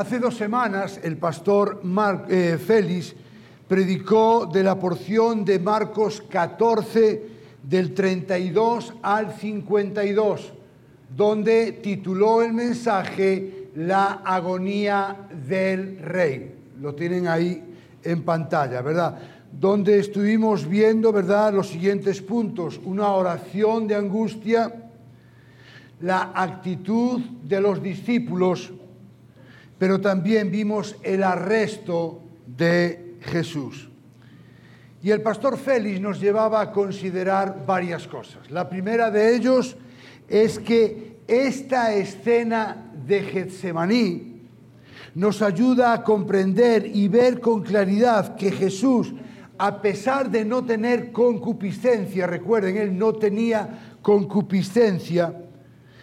Hace dos semanas el pastor eh, Félix predicó de la porción de Marcos 14 del 32 al 52, donde tituló el mensaje La agonía del rey. Lo tienen ahí en pantalla, ¿verdad? Donde estuvimos viendo, ¿verdad?, los siguientes puntos. Una oración de angustia, la actitud de los discípulos, pero también vimos el arresto de Jesús. Y el pastor Félix nos llevaba a considerar varias cosas. La primera de ellos es que esta escena de Getsemaní nos ayuda a comprender y ver con claridad que Jesús, a pesar de no tener concupiscencia, recuerden, él no tenía concupiscencia,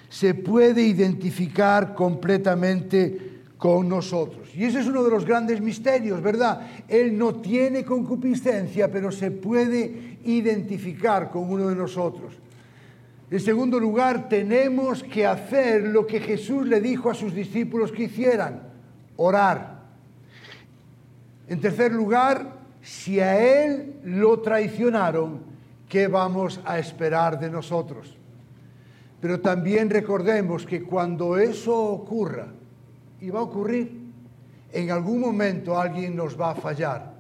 se puede identificar completamente con nosotros. Y ese es uno de los grandes misterios, ¿verdad? Él no tiene concupiscencia, pero se puede identificar con uno de nosotros. En segundo lugar, tenemos que hacer lo que Jesús le dijo a sus discípulos que hicieran orar. En tercer lugar, si a Él lo traicionaron, ¿qué vamos a esperar de nosotros? Pero también recordemos que cuando eso ocurra, y va a ocurrir, en algún momento alguien nos va a fallar.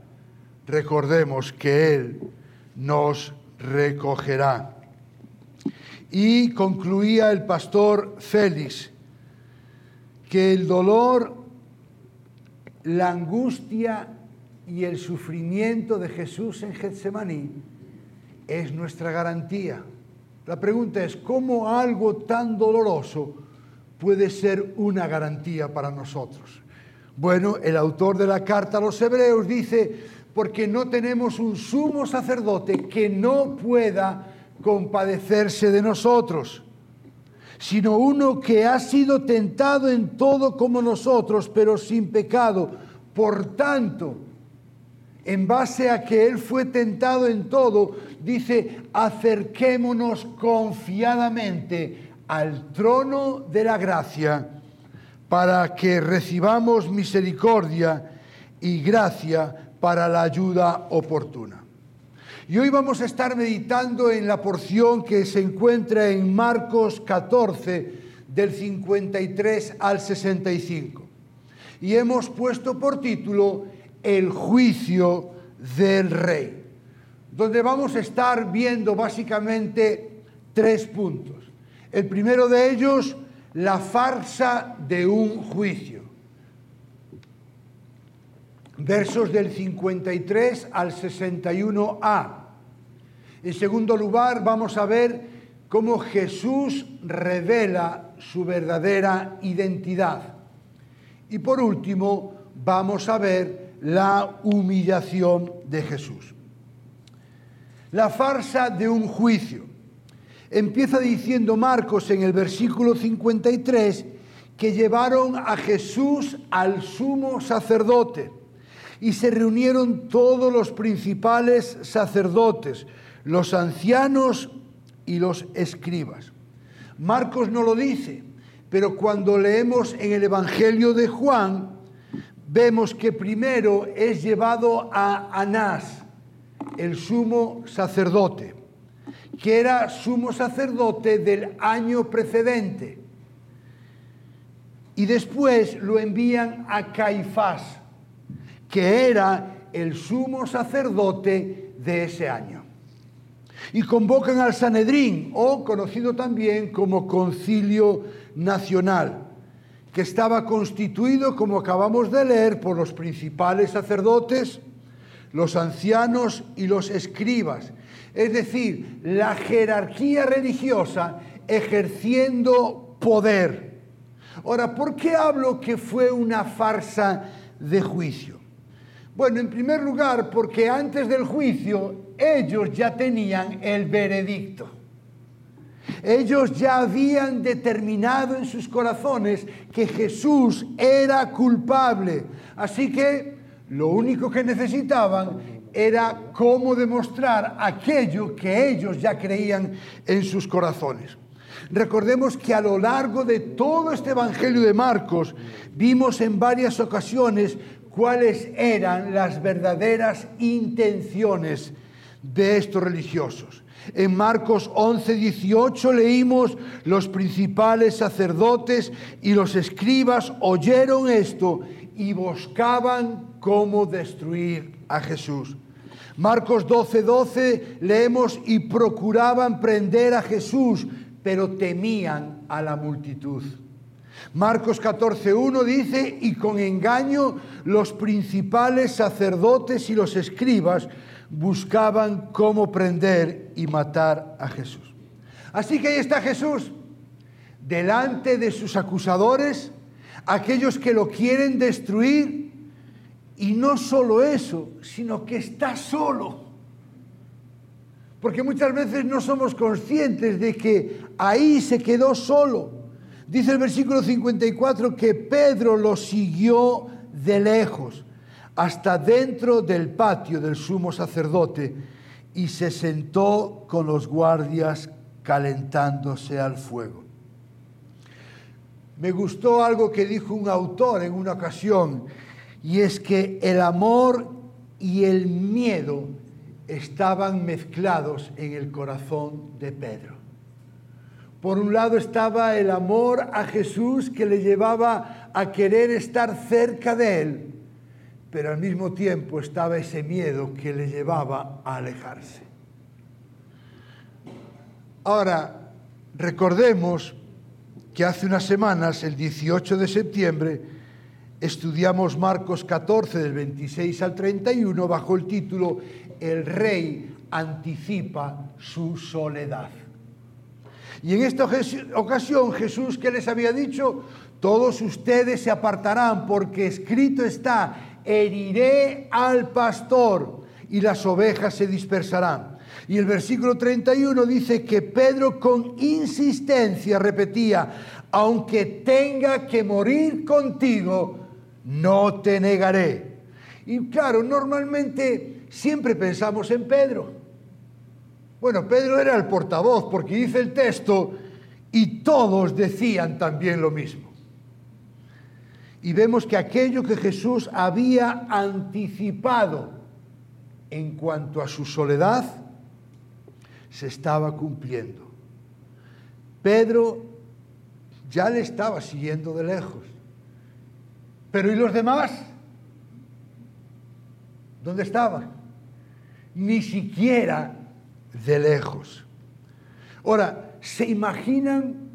Recordemos que Él nos recogerá. Y concluía el pastor Félix que el dolor la angustia y el sufrimiento de Jesús en Getsemaní es nuestra garantía. La pregunta es, ¿cómo algo tan doloroso puede ser una garantía para nosotros? Bueno, el autor de la carta a los hebreos dice, porque no tenemos un sumo sacerdote que no pueda compadecerse de nosotros, sino uno que ha sido tentado en todo como nosotros, pero sin pecado. Por tanto, en base a que Él fue tentado en todo, dice, acerquémonos confiadamente al trono de la gracia para que recibamos misericordia y gracia para la ayuda oportuna. Y hoy vamos a estar meditando en la porción que se encuentra en Marcos 14, del 53 al 65. Y hemos puesto por título El juicio del rey, donde vamos a estar viendo básicamente tres puntos. El primero de ellos, la farsa de un juicio. Versos del 53 al 61a. En segundo lugar, vamos a ver cómo Jesús revela su verdadera identidad. Y por último, vamos a ver la humillación de Jesús. La farsa de un juicio. Empieza diciendo Marcos en el versículo 53 que llevaron a Jesús al sumo sacerdote y se reunieron todos los principales sacerdotes los ancianos y los escribas. Marcos no lo dice, pero cuando leemos en el Evangelio de Juan, vemos que primero es llevado a Anás, el sumo sacerdote, que era sumo sacerdote del año precedente. Y después lo envían a Caifás, que era el sumo sacerdote de ese año y convocan al Sanedrín, o conocido también como Concilio Nacional, que estaba constituido, como acabamos de leer, por los principales sacerdotes, los ancianos y los escribas, es decir, la jerarquía religiosa ejerciendo poder. Ahora, ¿por qué hablo que fue una farsa de juicio? Bueno, en primer lugar, porque antes del juicio ellos ya tenían el veredicto. Ellos ya habían determinado en sus corazones que Jesús era culpable. Así que lo único que necesitaban era cómo demostrar aquello que ellos ya creían en sus corazones. Recordemos que a lo largo de todo este Evangelio de Marcos vimos en varias ocasiones cuáles eran las verdaderas intenciones de estos religiosos. En Marcos 11, 18 leímos, los principales sacerdotes y los escribas oyeron esto y buscaban cómo destruir a Jesús. Marcos 12, 12 leemos y procuraban prender a Jesús, pero temían a la multitud. Marcos 14.1 dice, y con engaño los principales sacerdotes y los escribas buscaban cómo prender y matar a Jesús. Así que ahí está Jesús, delante de sus acusadores, aquellos que lo quieren destruir, y no solo eso, sino que está solo. Porque muchas veces no somos conscientes de que ahí se quedó solo. Dice el versículo 54 que Pedro lo siguió de lejos hasta dentro del patio del sumo sacerdote y se sentó con los guardias calentándose al fuego. Me gustó algo que dijo un autor en una ocasión y es que el amor y el miedo estaban mezclados en el corazón de Pedro. Por un lado estaba el amor a Jesús que le llevaba a querer estar cerca de él, pero al mismo tiempo estaba ese miedo que le llevaba a alejarse. Ahora, recordemos que hace unas semanas, el 18 de septiembre, estudiamos Marcos 14 del 26 al 31 bajo el título El rey anticipa su soledad. Y en esta ocasión Jesús, ¿qué les había dicho? Todos ustedes se apartarán porque escrito está, heriré al pastor y las ovejas se dispersarán. Y el versículo 31 dice que Pedro con insistencia repetía, aunque tenga que morir contigo, no te negaré. Y claro, normalmente siempre pensamos en Pedro. Bueno, Pedro era el portavoz porque dice el texto y todos decían también lo mismo. Y vemos que aquello que Jesús había anticipado en cuanto a su soledad se estaba cumpliendo. Pedro ya le estaba siguiendo de lejos. Pero ¿y los demás? ¿Dónde estaban? Ni siquiera de lejos. Ahora, ¿se imaginan,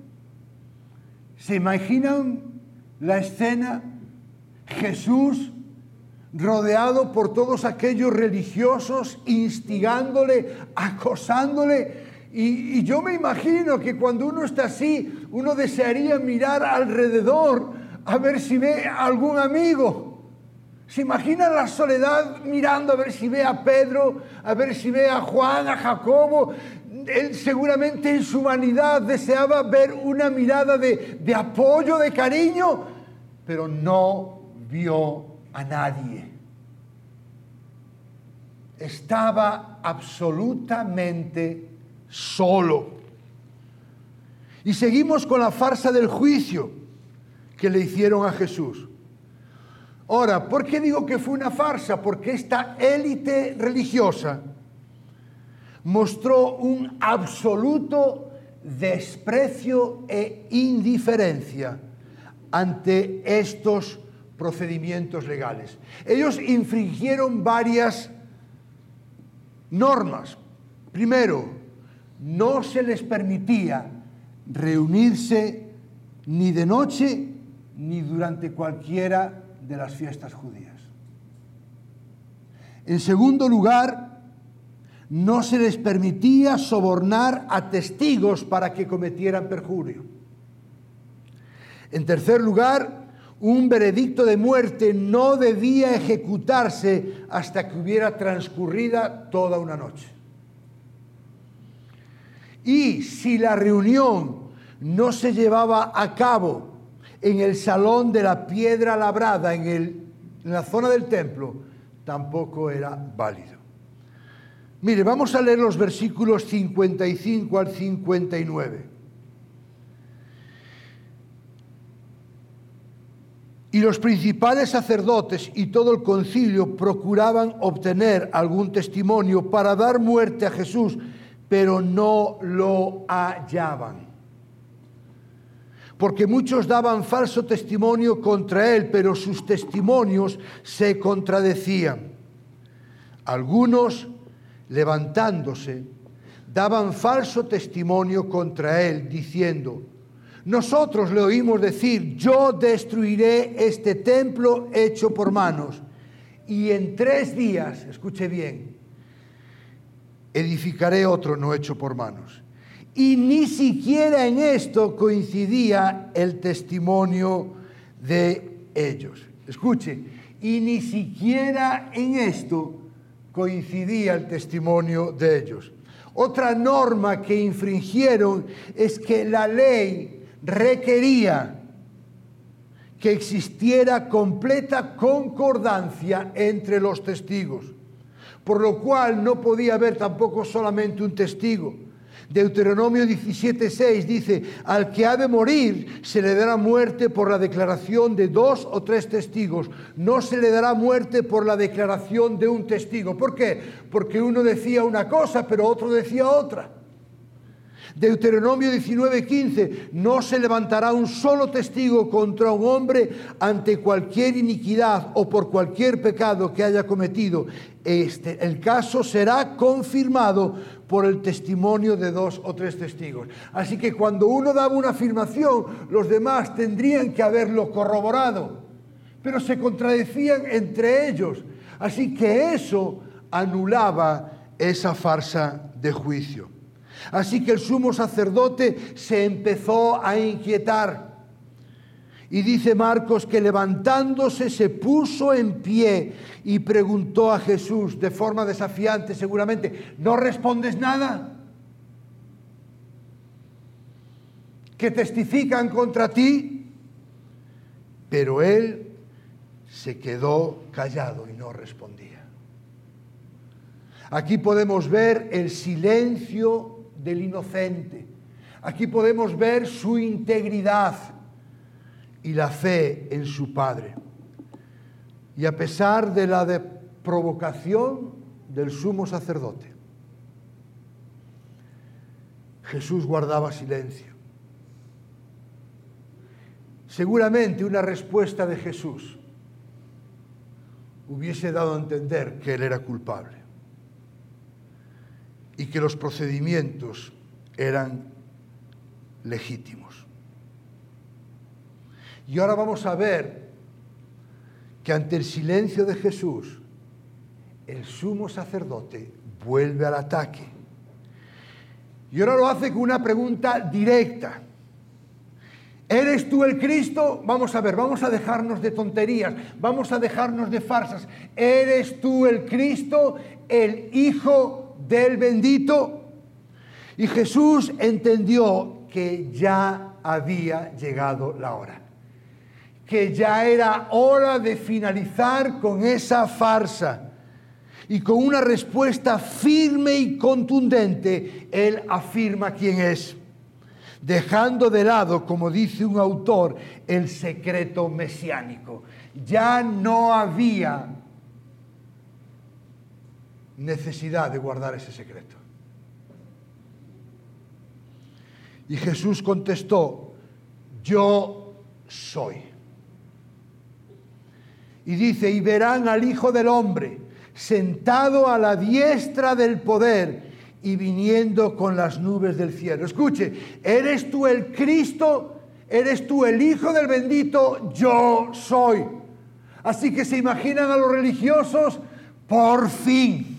se imaginan la escena? Jesús rodeado por todos aquellos religiosos, instigándole, acosándole. Y, y, yo me imagino que cuando uno está así, uno desearía mirar alrededor a ver si ve algún amigo. ¿Se imagina la soledad mirando a ver si ve a Pedro, a ver si ve a Juan, a Jacobo? Él seguramente en su humanidad deseaba ver una mirada de, de apoyo, de cariño, pero no vio a nadie. Estaba absolutamente solo. Y seguimos con la farsa del juicio que le hicieron a Jesús. Ahora, ¿por qué digo que fue una farsa? Porque esta élite religiosa mostró un absoluto desprecio e indiferencia ante estos procedimientos legales. Ellos infringieron varias normas. Primero, no se les permitía reunirse ni de noche ni durante cualquiera de las fiestas judías. En segundo lugar, no se les permitía sobornar a testigos para que cometieran perjurio. En tercer lugar, un veredicto de muerte no debía ejecutarse hasta que hubiera transcurrida toda una noche. Y si la reunión no se llevaba a cabo en el salón de la piedra labrada, en, el, en la zona del templo, tampoco era válido. Mire, vamos a leer los versículos 55 al 59. Y los principales sacerdotes y todo el concilio procuraban obtener algún testimonio para dar muerte a Jesús, pero no lo hallaban. Porque muchos daban falso testimonio contra él, pero sus testimonios se contradecían. Algunos, levantándose, daban falso testimonio contra él, diciendo, nosotros le oímos decir, yo destruiré este templo hecho por manos y en tres días, escuche bien, edificaré otro no hecho por manos. Y ni siquiera en esto coincidía el testimonio de ellos. Escuche, y ni siquiera en esto coincidía el testimonio de ellos. Otra norma que infringieron es que la ley requería que existiera completa concordancia entre los testigos, por lo cual no podía haber tampoco solamente un testigo. Deuteronomio 17:6 dice, al que ha de morir se le dará muerte por la declaración de dos o tres testigos, no se le dará muerte por la declaración de un testigo. ¿Por qué? Porque uno decía una cosa, pero otro decía otra. Deuteronomio 19:15, no se levantará un solo testigo contra un hombre ante cualquier iniquidad o por cualquier pecado que haya cometido. Este, el caso será confirmado por el testimonio de dos o tres testigos. Así que cuando uno daba una afirmación, los demás tendrían que haberlo corroborado, pero se contradecían entre ellos. Así que eso anulaba esa farsa de juicio. Así que el sumo sacerdote se empezó a inquietar. Y dice Marcos que levantándose se puso en pie y preguntó a Jesús de forma desafiante seguramente, ¿no respondes nada? ¿Que testifican contra ti? Pero él se quedó callado y no respondía. Aquí podemos ver el silencio del inocente. Aquí podemos ver su integridad y la fe en su Padre. Y a pesar de la de provocación del sumo sacerdote, Jesús guardaba silencio. Seguramente una respuesta de Jesús hubiese dado a entender que él era culpable y que los procedimientos eran legítimos. Y ahora vamos a ver que ante el silencio de Jesús, el sumo sacerdote vuelve al ataque. Y ahora lo hace con una pregunta directa. ¿Eres tú el Cristo? Vamos a ver, vamos a dejarnos de tonterías, vamos a dejarnos de farsas. ¿Eres tú el Cristo, el Hijo del bendito. Y Jesús entendió que ya había llegado la hora, que ya era hora de finalizar con esa farsa. Y con una respuesta firme y contundente, Él afirma quién es, dejando de lado, como dice un autor, el secreto mesiánico. Ya no había necesidad de guardar ese secreto. Y Jesús contestó, yo soy. Y dice, y verán al Hijo del Hombre sentado a la diestra del poder y viniendo con las nubes del cielo. Escuche, ¿eres tú el Cristo? ¿Eres tú el Hijo del bendito? Yo soy. Así que se imaginan a los religiosos, por fin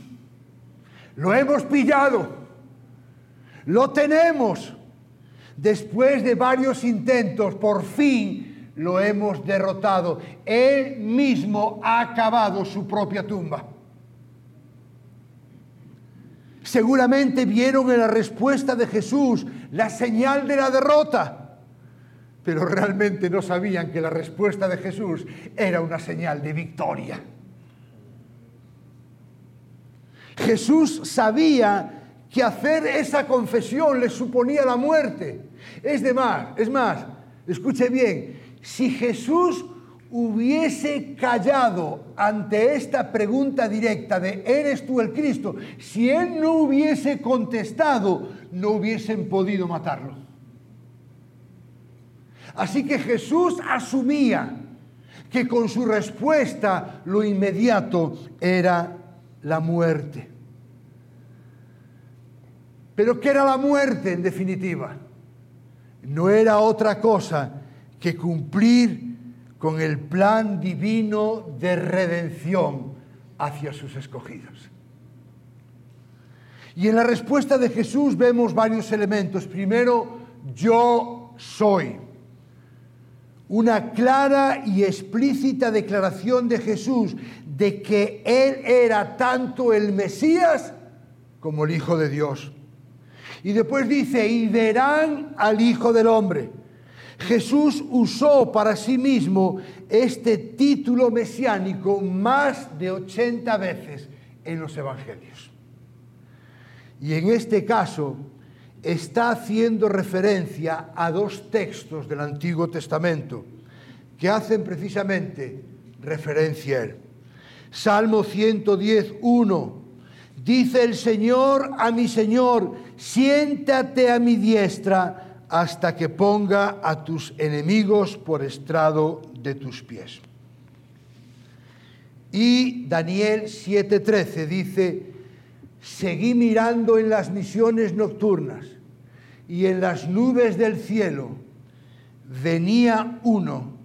lo hemos pillado. Lo tenemos. Después de varios intentos, por fin lo hemos derrotado. Él mismo ha acabado su propia tumba. Seguramente vieron en la respuesta de Jesús la señal de la derrota, pero realmente no sabían que la respuesta de Jesús era una señal de victoria. Jesús sabía que hacer esa confesión le suponía la muerte. Es de más, es más, escuche bien, si Jesús hubiese callado ante esta pregunta directa de ¿eres tú el Cristo? Si él no hubiese contestado, no hubiesen podido matarlo. Así que Jesús asumía que con su respuesta lo inmediato era la muerte. Pero ¿qué era la muerte en definitiva? No era otra cosa que cumplir con el plan divino de redención hacia sus escogidos. Y en la respuesta de Jesús vemos varios elementos. Primero, yo soy una clara y explícita declaración de Jesús de que Él era tanto el Mesías como el Hijo de Dios. Y después dice, y verán al Hijo del Hombre. Jesús usó para sí mismo este título mesiánico más de 80 veces en los Evangelios. Y en este caso, está haciendo referencia a dos textos del Antiguo Testamento que hacen precisamente referencia a él. Salmo 110, 1. Dice el Señor a mi Señor, siéntate a mi diestra hasta que ponga a tus enemigos por estrado de tus pies. Y Daniel 7:13 dice, seguí mirando en las misiones nocturnas y en las nubes del cielo venía uno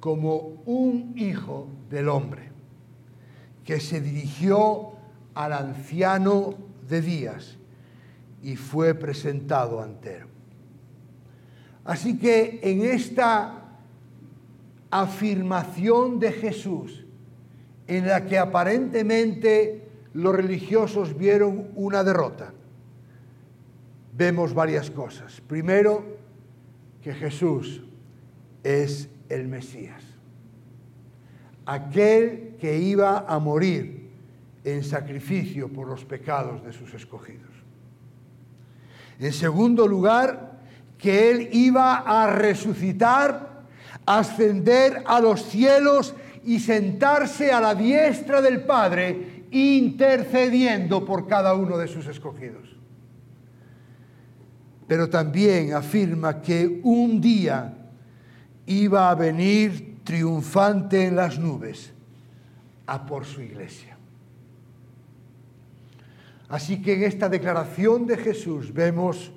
como un hijo del hombre, que se dirigió al anciano de días y fue presentado ante él. Así que en esta afirmación de Jesús, en la que aparentemente los religiosos vieron una derrota, vemos varias cosas. Primero, que Jesús es el Mesías, aquel que iba a morir en sacrificio por los pecados de sus escogidos. En segundo lugar, que Él iba a resucitar, ascender a los cielos y sentarse a la diestra del Padre, intercediendo por cada uno de sus escogidos pero también afirma que un día iba a venir triunfante en las nubes a por su iglesia. Así que en esta declaración de Jesús vemos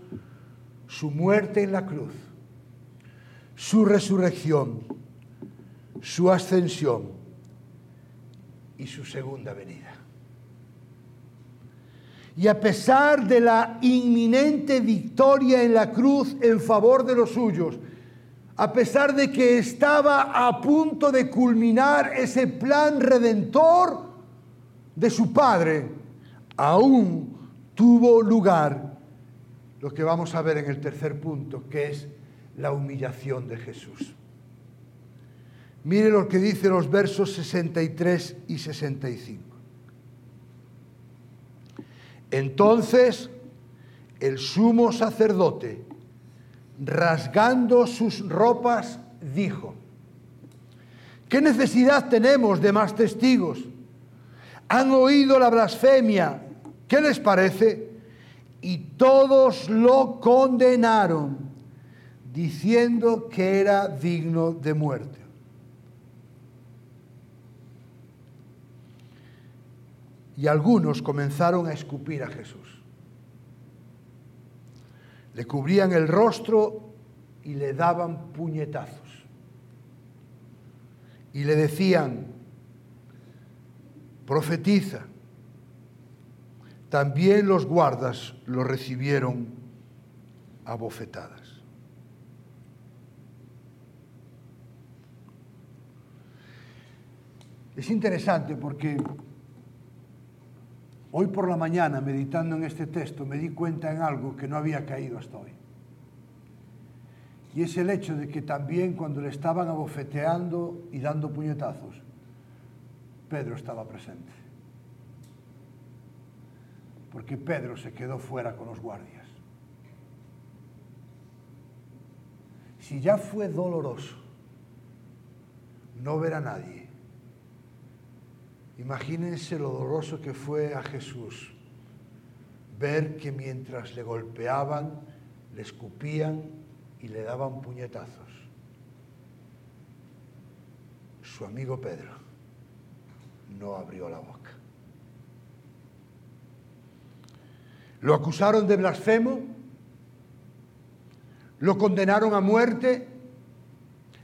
su muerte en la cruz, su resurrección, su ascensión y su segunda venida. Y a pesar de la inminente victoria en la cruz en favor de los suyos, a pesar de que estaba a punto de culminar ese plan redentor de su Padre, aún tuvo lugar lo que vamos a ver en el tercer punto, que es la humillación de Jesús. Mire lo que dice los versos 63 y 65. Entonces el sumo sacerdote, rasgando sus ropas, dijo, ¿qué necesidad tenemos de más testigos? Han oído la blasfemia, ¿qué les parece? Y todos lo condenaron, diciendo que era digno de muerte. y algunos comenzaron a escupir a Jesús. Le cubrían el rostro y le daban puñetazos. Y le decían, profetiza. También los guardas lo recibieron a bofetadas. Es interesante porque Hoy por la mañana, meditando en este texto, me di cuenta en algo que no había caído hasta hoy. Y es el hecho de que también cuando le estaban abofeteando y dando puñetazos, Pedro estaba presente. Porque Pedro se quedó fuera con los guardias. Si ya fue doloroso no ver a nadie. Imagínense lo doloroso que fue a Jesús ver que mientras le golpeaban, le escupían y le daban puñetazos, su amigo Pedro no abrió la boca. Lo acusaron de blasfemo, lo condenaron a muerte,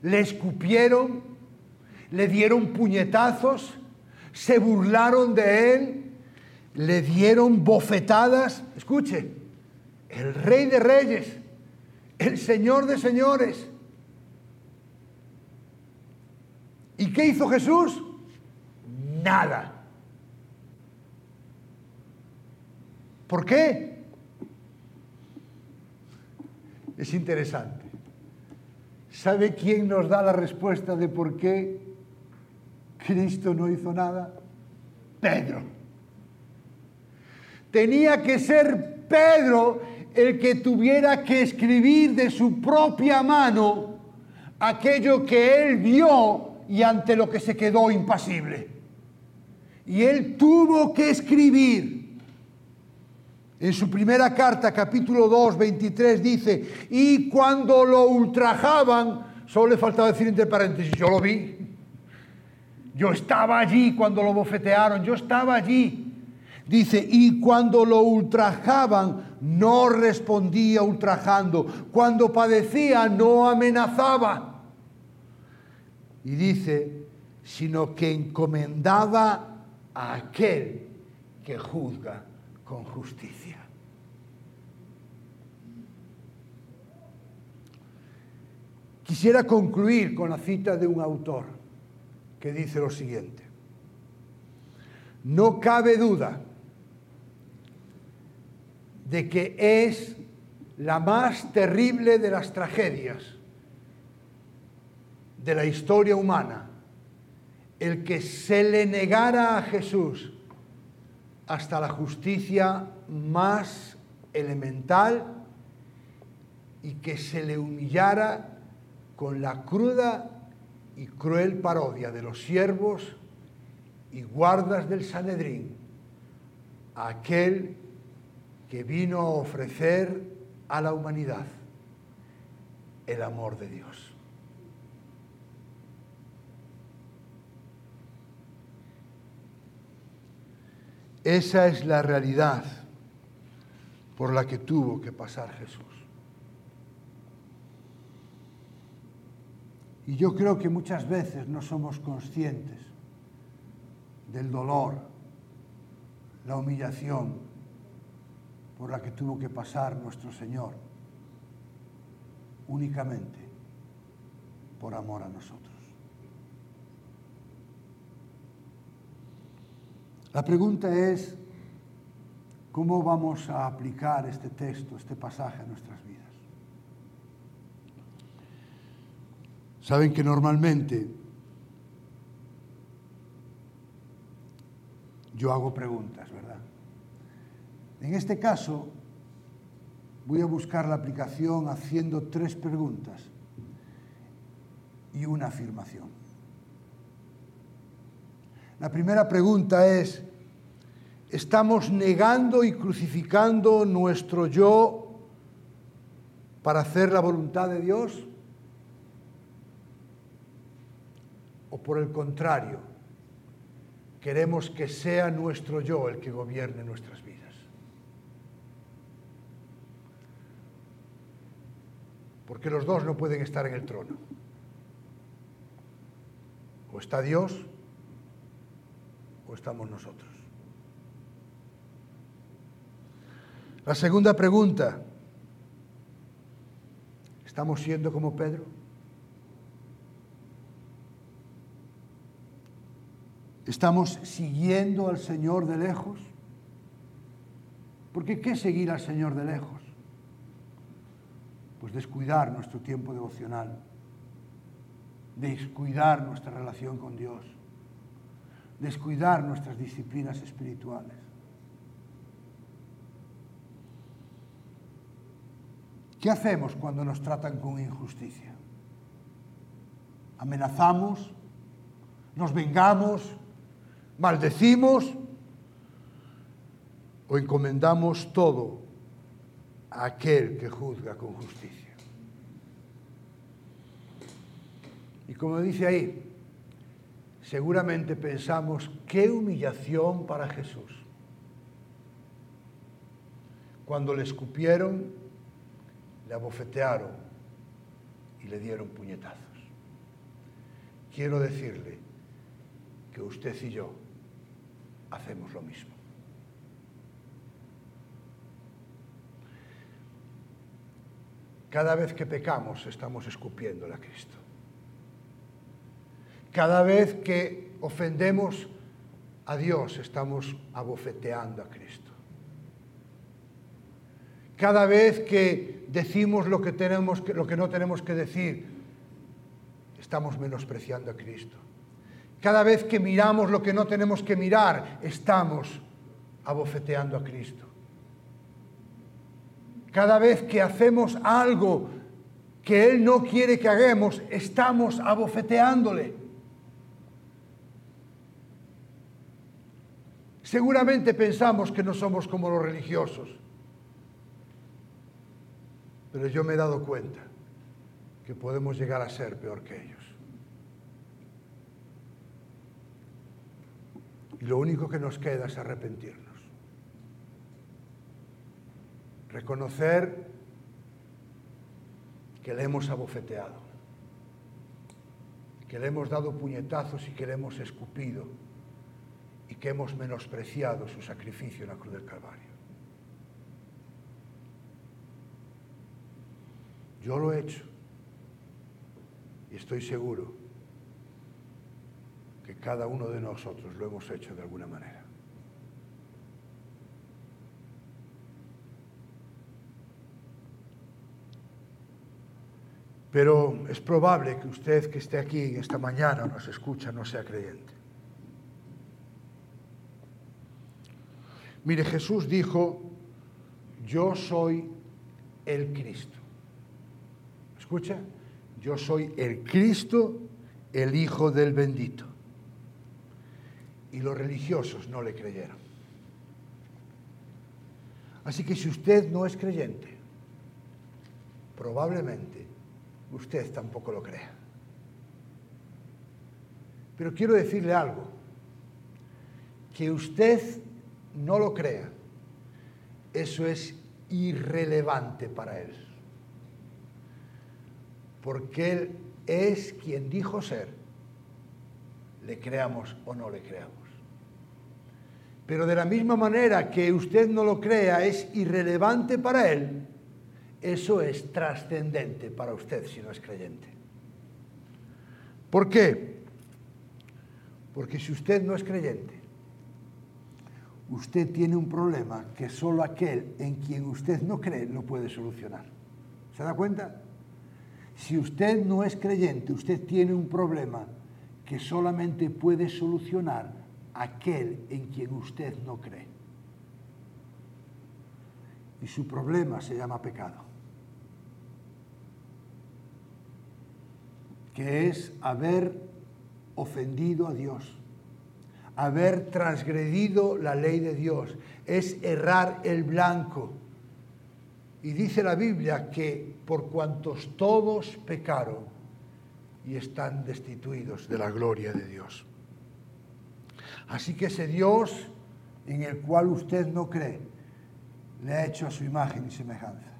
le escupieron, le dieron puñetazos, se burlaron de él, le dieron bofetadas. Escuche, el rey de reyes, el señor de señores. ¿Y qué hizo Jesús? Nada. ¿Por qué? Es interesante. ¿Sabe quién nos da la respuesta de por qué Cristo no hizo nada? Pedro. Tenía que ser Pedro el que tuviera que escribir de su propia mano aquello que él vio y ante lo que se quedó impasible. Y él tuvo que escribir en su primera carta, capítulo 2, 23, dice, y cuando lo ultrajaban, solo le faltaba decir entre paréntesis, yo lo vi. Yo estaba allí cuando lo bofetearon, yo estaba allí. Dice, y cuando lo ultrajaban, no respondía ultrajando. Cuando padecía, no amenazaba. Y dice, sino que encomendaba a aquel que juzga con justicia. Quisiera concluir con la cita de un autor que dice lo siguiente. No cabe duda de que es la más terrible de las tragedias de la historia humana el que se le negara a Jesús hasta la justicia más elemental y que se le humillara con la cruda y cruel parodia de los siervos y guardas del Sanedrín aquel que vino a ofrecer a la humanidad el amor de Dios. Esa es la realidad por la que tuvo que pasar Jesús. Y yo creo que muchas veces no somos conscientes del dolor, la humillación por la que tuvo que pasar nuestro Señor, únicamente por amor a nosotros. La pregunta es, ¿cómo vamos a aplicar este texto, este pasaje a nuestras vidas? Saben que normalmente yo hago preguntas, ¿verdad? En este caso, voy a buscar la aplicación haciendo tres preguntas y una afirmación. La primera pregunta es, ¿estamos negando y crucificando nuestro yo para hacer la voluntad de Dios? ¿O por el contrario, queremos que sea nuestro yo el que gobierne nuestras vidas? Porque los dos no pueden estar en el trono. O está Dios o estamos nosotros? La segunda pregunta, ¿estamos siendo como Pedro? ¿Estamos siguiendo al Señor de lejos? Porque ¿qué seguir al Señor de lejos? Pues descuidar nuestro tiempo devocional, descuidar nuestra relación con Dios descuidar nuestras disciplinas espirituales. ¿Qué hacemos cuando nos tratan con injusticia? ¿Amenazamos? ¿Nos vengamos? ¿Maldecimos? ¿O encomendamos todo a aquel que juzga con justicia? Y como dice ahí, seguramente pensamos, qué humillación para Jesús. Cuando le escupieron, le abofetearon y le dieron puñetazos. Quiero decirle que usted y yo hacemos lo mismo. Cada vez que pecamos estamos escupiéndole a Cristo. Cada vez que ofendemos a Dios estamos abofeteando a Cristo. Cada vez que decimos lo que, no tenemos que decir, estamos menospreciando a Cristo. Cada vez que miramos lo que no tenemos que mirar, estamos abofeteando a Cristo. Cada vez que hacemos algo que Él no quiere que hagamos, estamos abofeteándole. Seguramente pensamos que no somos como los religiosos, pero yo me he dado cuenta que podemos llegar a ser peor que ellos. Y lo único que nos queda es arrepentirnos. Reconocer que le hemos abofeteado, que le hemos dado puñetazos y que le hemos escupido y que hemos menospreciado su sacrificio en la cruz del Calvario. Yo lo he hecho y estoy seguro que cada uno de nosotros lo hemos hecho de alguna manera. Pero es probable que usted que esté aquí esta mañana nos escucha no sea creyente. Mire, Jesús dijo, yo soy el Cristo. ¿Escucha? Yo soy el Cristo, el Hijo del bendito. Y los religiosos no le creyeron. Así que si usted no es creyente, probablemente usted tampoco lo crea. Pero quiero decirle algo, que usted no lo crea, eso es irrelevante para Él. Porque Él es quien dijo ser, le creamos o no le creamos. Pero de la misma manera que usted no lo crea es irrelevante para Él, eso es trascendente para usted si no es creyente. ¿Por qué? Porque si usted no es creyente, usted tiene un problema que solo aquel en quien usted no cree lo puede solucionar. ¿Se da cuenta? Si usted no es creyente, usted tiene un problema que solamente puede solucionar aquel en quien usted no cree. Y su problema se llama pecado, que es haber ofendido a Dios haber transgredido la ley de Dios, es errar el blanco. Y dice la Biblia que por cuantos todos pecaron y están destituidos de la gloria de Dios. Así que ese Dios en el cual usted no cree, le ha hecho a su imagen y semejanza.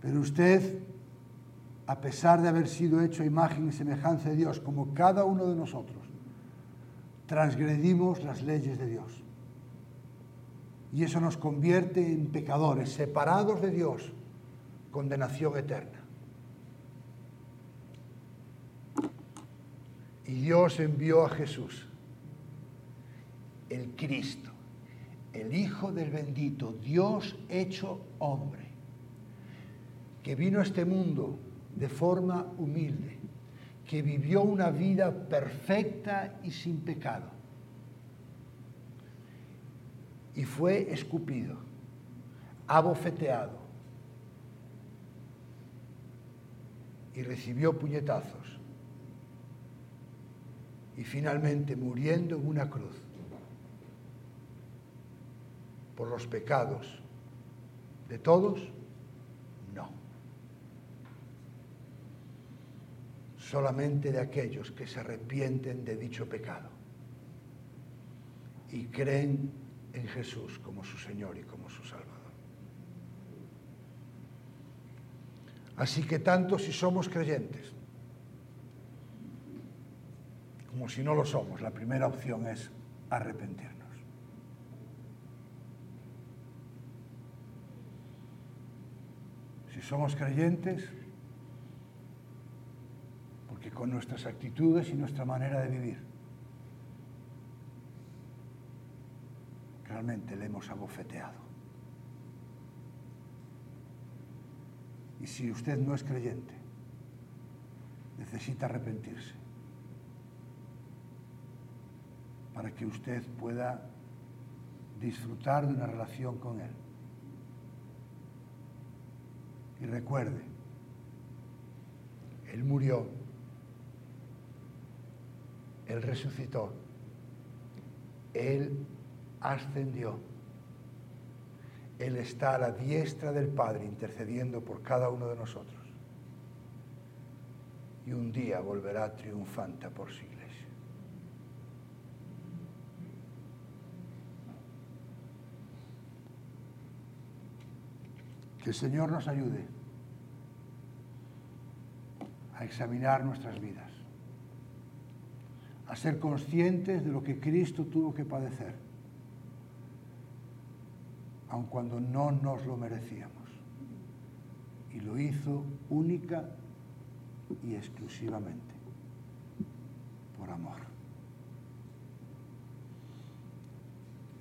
Pero usted, a pesar de haber sido hecho imagen y semejanza de Dios, como cada uno de nosotros, transgredimos las leyes de Dios. Y eso nos convierte en pecadores, separados de Dios, condenación eterna. Y Dios envió a Jesús, el Cristo, el Hijo del bendito, Dios hecho hombre, que vino a este mundo de forma humilde que vivió una vida perfecta y sin pecado. Y fue escupido, abofeteado y recibió puñetazos y finalmente muriendo en una cruz por los pecados de todos, no. Solamente de aquellos que se arrepienten de dicho pecado y creen en Jesús como su Señor y como su Salvador. Así que tanto si somos creyentes como si no lo somos, la primera opción es arrepentirnos. Si somos creyentes, con nuestras actitudes y nuestra manera de vivir, realmente le hemos abofeteado. Y si usted no es creyente, necesita arrepentirse para que usted pueda disfrutar de una relación con Él. Y recuerde, Él murió, Él resucitó, Él ascendió. Él está a la diestra del Padre intercediendo por cada uno de nosotros. Y un día volverá triunfante por su iglesia. Que el Señor nos ayude a examinar nuestras vidas, a ser conscientes de lo que Cristo tuvo que padecer aun cuando no nos lo merecíamos. Y lo hizo única y exclusivamente por amor.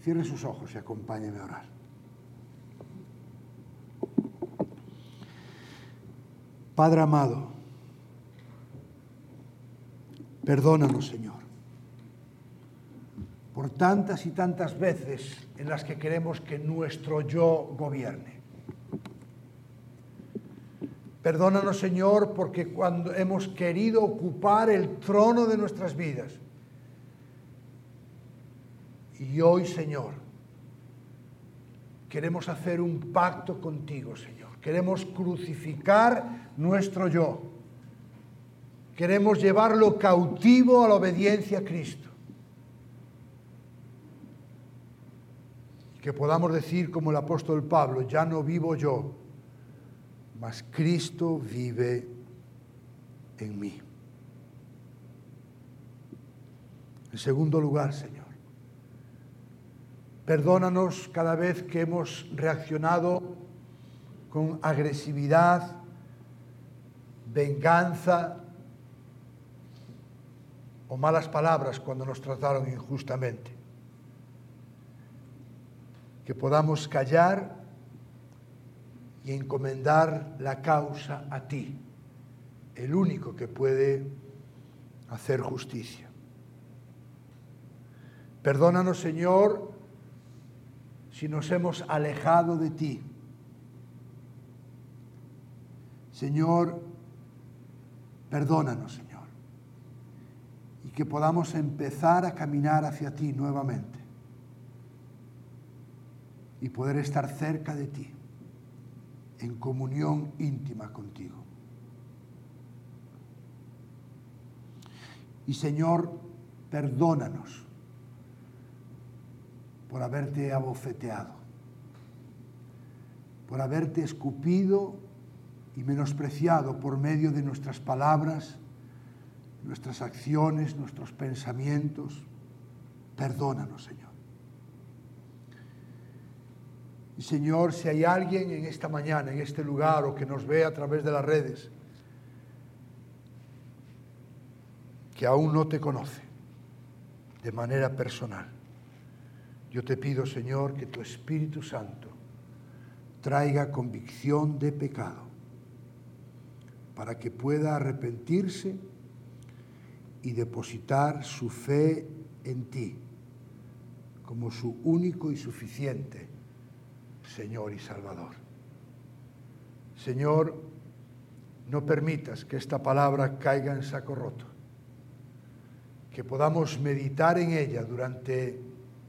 Cierre sus ojos y acompáñeme a orar. Padre amado, perdónanos, Señor por tantas y tantas veces en las que queremos que nuestro yo gobierne. Perdónanos, Señor, porque cuando hemos querido ocupar el trono de nuestras vidas, y hoy, Señor, queremos hacer un pacto contigo, Señor. Queremos crucificar nuestro yo. Queremos llevarlo cautivo a la obediencia a Cristo. que podamos decir como el apóstol Pablo, ya no vivo yo, mas Cristo vive en mí. En segundo lugar, Señor, perdónanos cada vez que hemos reaccionado con agresividad, venganza o malas palabras cuando nos trataron injustamente que podamos callar y encomendar la causa a ti, el único que puede hacer justicia. Perdónanos, Señor, si nos hemos alejado de ti. Señor, perdónanos, que podamos empezar a caminar hacia ti nuevamente y poder estar cerca de ti, en comunión íntima contigo. Y Señor, perdónanos por haberte abofeteado, por haberte escupido y menospreciado por medio de nuestras palabras, nuestras acciones, nuestros pensamientos. Perdónanos, Señor. Y Señor, si hay alguien en esta mañana, en este lugar, o que nos ve a través de las redes, que aún no te conoce de manera personal, yo te pido, Señor, que tu Espíritu Santo traiga convicción de pecado para que pueda arrepentirse y depositar su fe en ti como su único y suficiente Señor y Salvador. Señor, no permitas que esta palabra caiga en saco roto, que podamos meditar en ella durante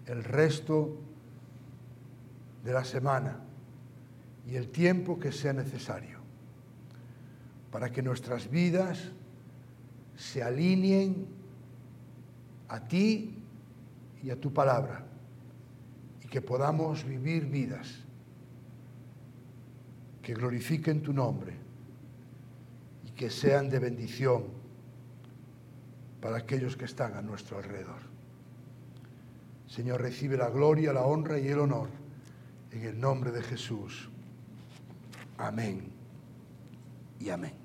el resto de la semana y el tiempo que sea necesario para que nuestras vidas se alineen a ti y a tu palabra y que podamos vivir vidas que glorifiquen tu nombre y que sean de bendición para aquellos que están a nuestro alrededor. Señor, recibe la gloria, la honra y el honor en el nombre de Jesús. Amén y amén.